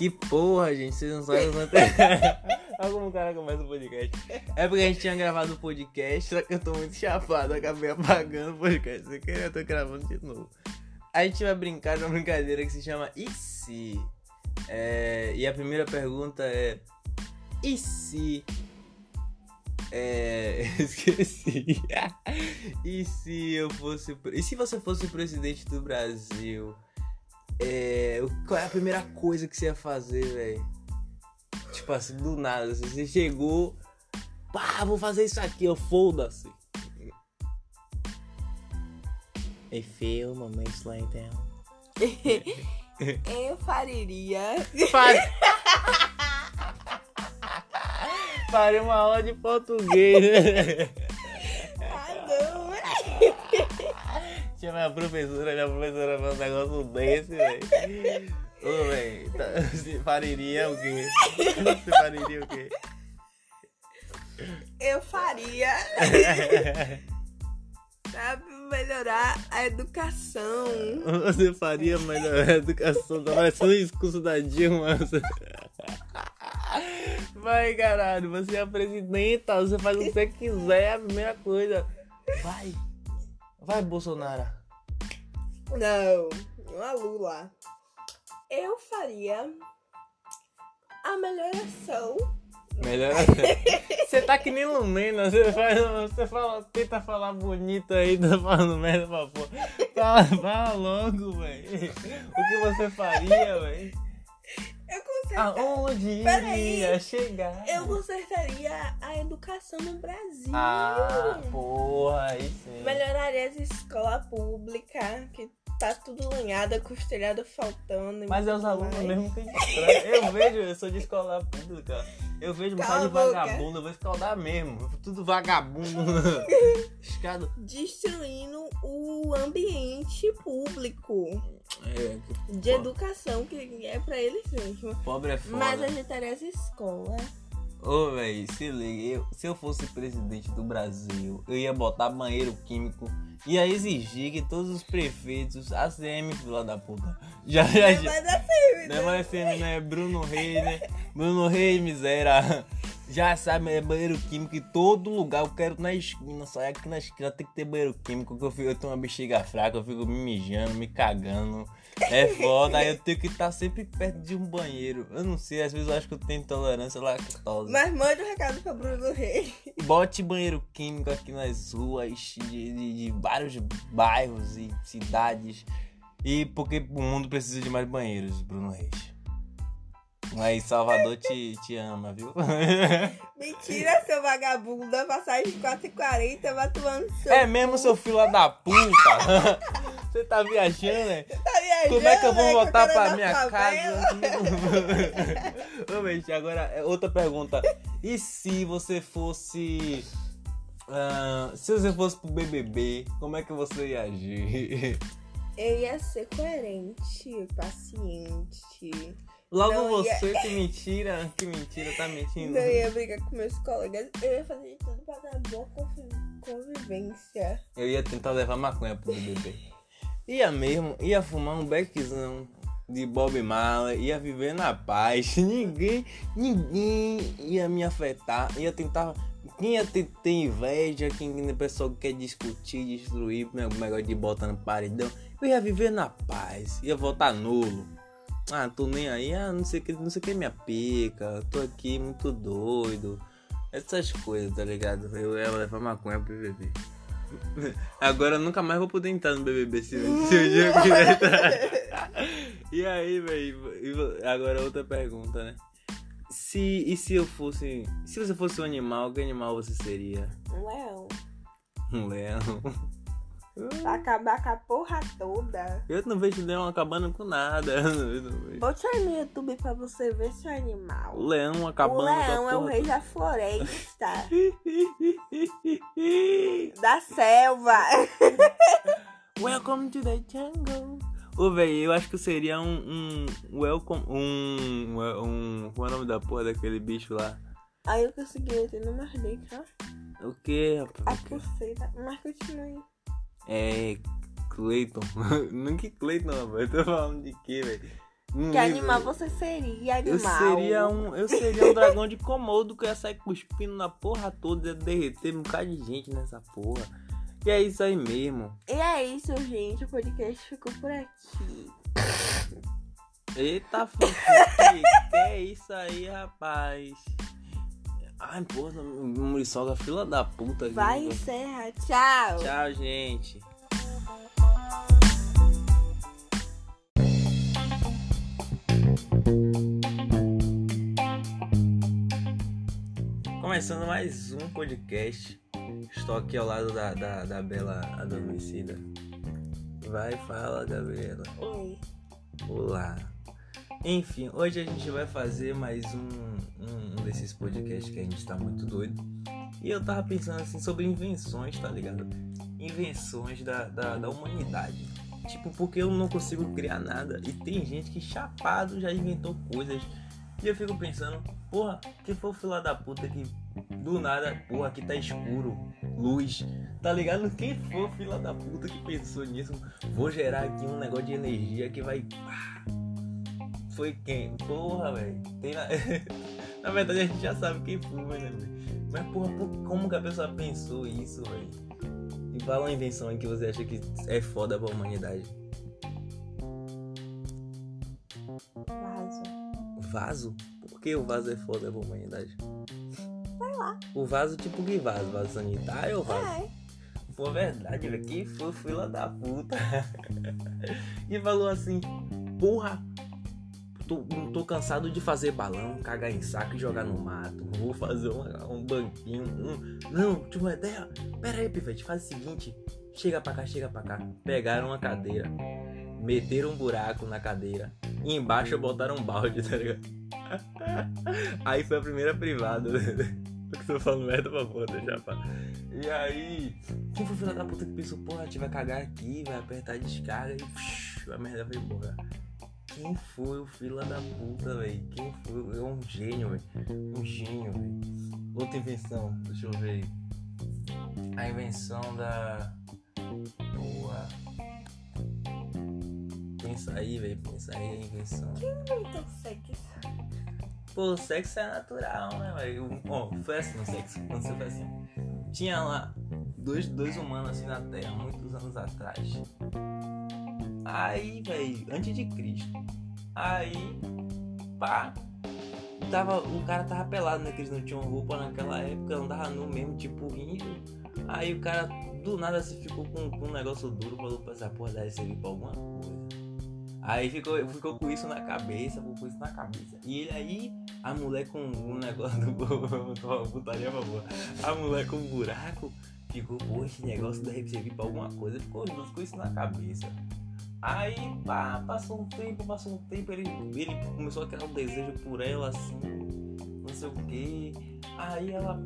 Que porra, gente, vocês não sabem quanto Olha como o cara começa o podcast. É porque a gente tinha gravado o podcast, só que eu tô muito chapado, acabei apagando o podcast. Você queria, eu tô gravando de novo. A gente vai brincar de uma brincadeira que se chama E se? É, e a primeira pergunta é: E se é. Esqueci. e se eu fosse. E se você fosse o presidente do Brasil? É, qual é a primeira coisa que você ia fazer, velho? Tipo assim, do nada. Assim, você chegou. Pá, vou fazer isso aqui, eu foda-se. Hey Phil, my slide down. eu faria. Faz... Faria uma aula de português. Tinha minha professora, minha professora fez um negócio desse, velho. Ô, velho, tá, faria o quê? Você faria o quê? Eu faria. pra melhorar a educação. Você faria melhorar a educação? Tá parecendo um discurso da Dilma. Vai, caralho, você é a presidenta, você faz o que você quiser, é a primeira coisa. Vai. Vai, Bolsonaro. Não, não a Lula. Eu faria a melhoração. Melhoração. Você tá que nem Lumena, você faz, você fala, tenta falar bonito aí, tá falando merda pra porra. Fala, fala logo, velho. O que você faria, velho? Aonde iria chegar? Eu consertaria a educação no Brasil. Ah, porra, aí sim. Melhoraria as escolas públicas, que tá tudo lanhada, com os telhados faltando. Mas é os alunos mais. mesmo que. Eu vejo, eu sou de escola pública. Eu vejo um de vagabundo, eu vou escaldar mesmo. Tudo vagabundo. Escado. Destruindo o ambiente público. É, que... de educação, que é pra eles mesmo. Pobre é foda. Mas ajeitaria as escolas. Ô, velho, se liga, eu, se eu fosse presidente do Brasil, eu ia botar banheiro químico, ia exigir que todos os prefeitos, ACM, filha da puta, já já. já não é mais ACM, Não é mais ACM, né? Bruno Reis, né? Bruno Reis, miséria. Já sabe, é banheiro químico em todo lugar. Eu quero na esquina, só aqui na esquina tem que ter banheiro químico. Que eu, fico, eu tenho uma bexiga fraca, eu fico me mijando, me cagando. É foda, aí eu tenho que estar sempre perto de um banheiro. Eu não sei, às vezes eu acho que eu tenho intolerância lactose. Mas mande um recado pra Bruno Reis. Bote banheiro químico aqui nas ruas de, de, de vários bairros e cidades. E porque o mundo precisa de mais banheiros, Bruno Reis. Mas Salvador te, te ama, viu? Mentira, seu vagabundo. A passagem de 4,40 vai tomando seu. É mesmo, seu filho da puta? Você tá viajando, né? Tá viajando, Como é que eu vou né, voltar pra minha casa? Ô, gente, agora é outra pergunta. E se você fosse. ah, se você fosse pro BBB, como é que você ia agir? Eu ia ser coerente, paciente. Logo Não você, que mentira, que mentira, tá mentindo. Não ia brigar com meus colegas. Eu ia fazer tudo pra dar boa convi- convivência. Eu ia tentar levar maconha pro BBB. Ia mesmo, ia fumar um beckzão de Bob Marley, ia viver na paz. Ninguém, ninguém ia me afetar. Ia tentar. Quem ia ter, ter inveja, quem a pessoa que quer discutir, destruir, meu negócio de botar no paredão. Eu ia viver na paz, ia votar nulo. Ah, tô nem aí, ah, não sei o que, não sei o que é minha pica, tô aqui muito doido. Essas coisas, tá ligado? Eu ia levar maconha pro BBB. Agora eu nunca mais vou poder entrar no BBB se, se o dia eu quiser entrar. E aí, velho? Agora outra pergunta, né? Se, e se eu fosse. Se você fosse um animal, que animal você seria? Um leão. Um leão. Pra acabar com a porra toda. Eu não vejo leão acabando com nada. Eu não, eu não vejo. Bote aí no YouTube pra você ver seu animal. O leão acabando o leão com a é o rei da floresta. da selva. Welcome to the jungle. Ô, velho, eu acho que eu seria um. Um. Welcome. Um. Um. Qual é o nome da porra daquele bicho lá? Aí eu consegui entender mais dentro, ó. O que, A rapaz? pulseira. Mas continue. É. Clayton. Não que Clayton. Eu tô falando de quê, velho? Que livro- animal você seria, Eu animal? seria um. Eu seria um dragão de Komodo que ia sair cuspindo na porra toda, ia derreter um bocado de gente nessa porra. E é isso aí mesmo. E é isso, gente. O podcast ficou por aqui. Eita, que é isso aí, rapaz? Ai, porra, Muriçoga, fila da puta. Vai encerrar. Tchau. Tchau, gente. Começando mais um podcast. Estou aqui ao lado da, da, da bela adormecida. Vai, fala, Gabriela. Oi. Olá. Enfim, hoje a gente vai fazer mais um, um desses podcasts que a gente tá muito doido. E eu tava pensando assim sobre invenções, tá ligado? Invenções da, da, da humanidade. Tipo, porque eu não consigo criar nada. E tem gente que chapado já inventou coisas. E eu fico pensando, porra, que foi o filho da puta que do nada, porra, aqui tá escuro, luz, tá ligado? Quem foi o filho da puta que pensou nisso? Vou gerar aqui um negócio de energia que vai. Foi quem? Porra, velho. Tem na... na verdade a gente já sabe quem foi, né? Mas porra, por- como que a pessoa pensou isso, velho? E fala uma invenção aí que você acha que é foda pra humanidade. Vaso. Vaso? Por que o vaso é foda pra humanidade? Sei lá. O vaso tipo que vaso? Vaso sanitário ou vaso? É. Pô, verdade, velho. Que foi fila da puta. e falou assim: Porra, tô, tô cansado de fazer balão, cagar em saco e jogar no mato. Vou fazer um, um banquinho. um- Não, tive uma ideia. Pera aí, Pivete, faz o seguinte: chega pra cá, chega pra cá. Pegaram uma cadeira, meteram um buraco na cadeira e embaixo botaram um balde, tá ligado? Aí foi a primeira privada. Eu tô falando merda pra porra, deixa pra. E aí, quem foi filho da puta que pensou, porra, a gente vai cagar aqui, vai apertar a descarga e psh, a merda vai embora. Quem foi o filho da puta, velho? Quem foi? É um gênio, velho. Um gênio, velho. Outra invenção, deixa eu ver. A invenção da. Porra. Pensa aí, velho. Pensa aí a invenção. Então segue. Pô, o sexo é natural, né, velho? Ó, foi assim o sexo. Aconteceu foi assim. Tinha lá dois, dois humanos assim na Terra, muitos anos atrás. Aí, velho, antes de Cristo. Aí, pá. Tava, o cara tava pelado, né? Que eles não tinham roupa naquela época, andava nu mesmo, tipo rindo. Aí o cara do nada se ficou com, com um negócio duro, falou pra essa porra deve servir pra alguma coisa. Aí ficou, ficou com isso na cabeça, ficou com isso na cabeça. E ele aí, a mulher com um negócio do. Putaria. A mulher com um buraco ficou, pô, esse negócio deve servir pra alguma coisa. Ficou dois com isso na cabeça. Aí, pá, passou um tempo, passou um tempo, ele, ele começou a criar um desejo por ela, assim, não sei o que. Aí ela.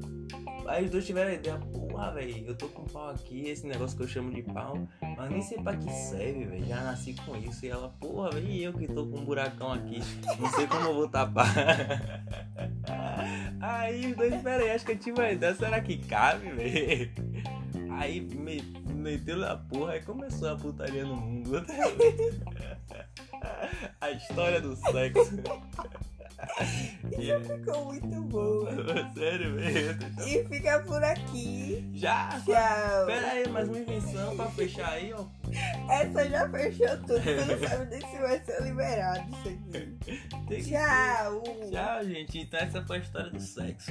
Aí os dois tiveram a ideia, porra, velho, eu tô com pau aqui, esse negócio que eu chamo de pau, mas nem sei pra que serve, velho. Já nasci com isso. E ela, porra, velho, eu que tô com um buracão aqui, não sei como eu vou tapar. Aí os dois, pera aí, acho que eu tive uma ideia, será que cabe, velho? Aí me, meteu na porra e começou a putaria no mundo. A história do sexo. E- Ficou muito boa. Sério, velho. E fica por aqui. Já? Tchau. Pera aí, mais uma invenção pra fechar aí, ó. Essa já fechou tudo. Tu não sabe nem se vai ser liberado isso aqui. Tchau. Tchau, gente. Então essa foi a história do sexo.